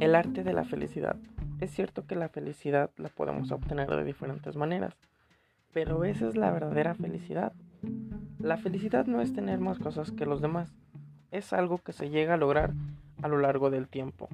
El arte de la felicidad. Es cierto que la felicidad la podemos obtener de diferentes maneras, pero esa es la verdadera felicidad. La felicidad no es tener más cosas que los demás, es algo que se llega a lograr a lo largo del tiempo.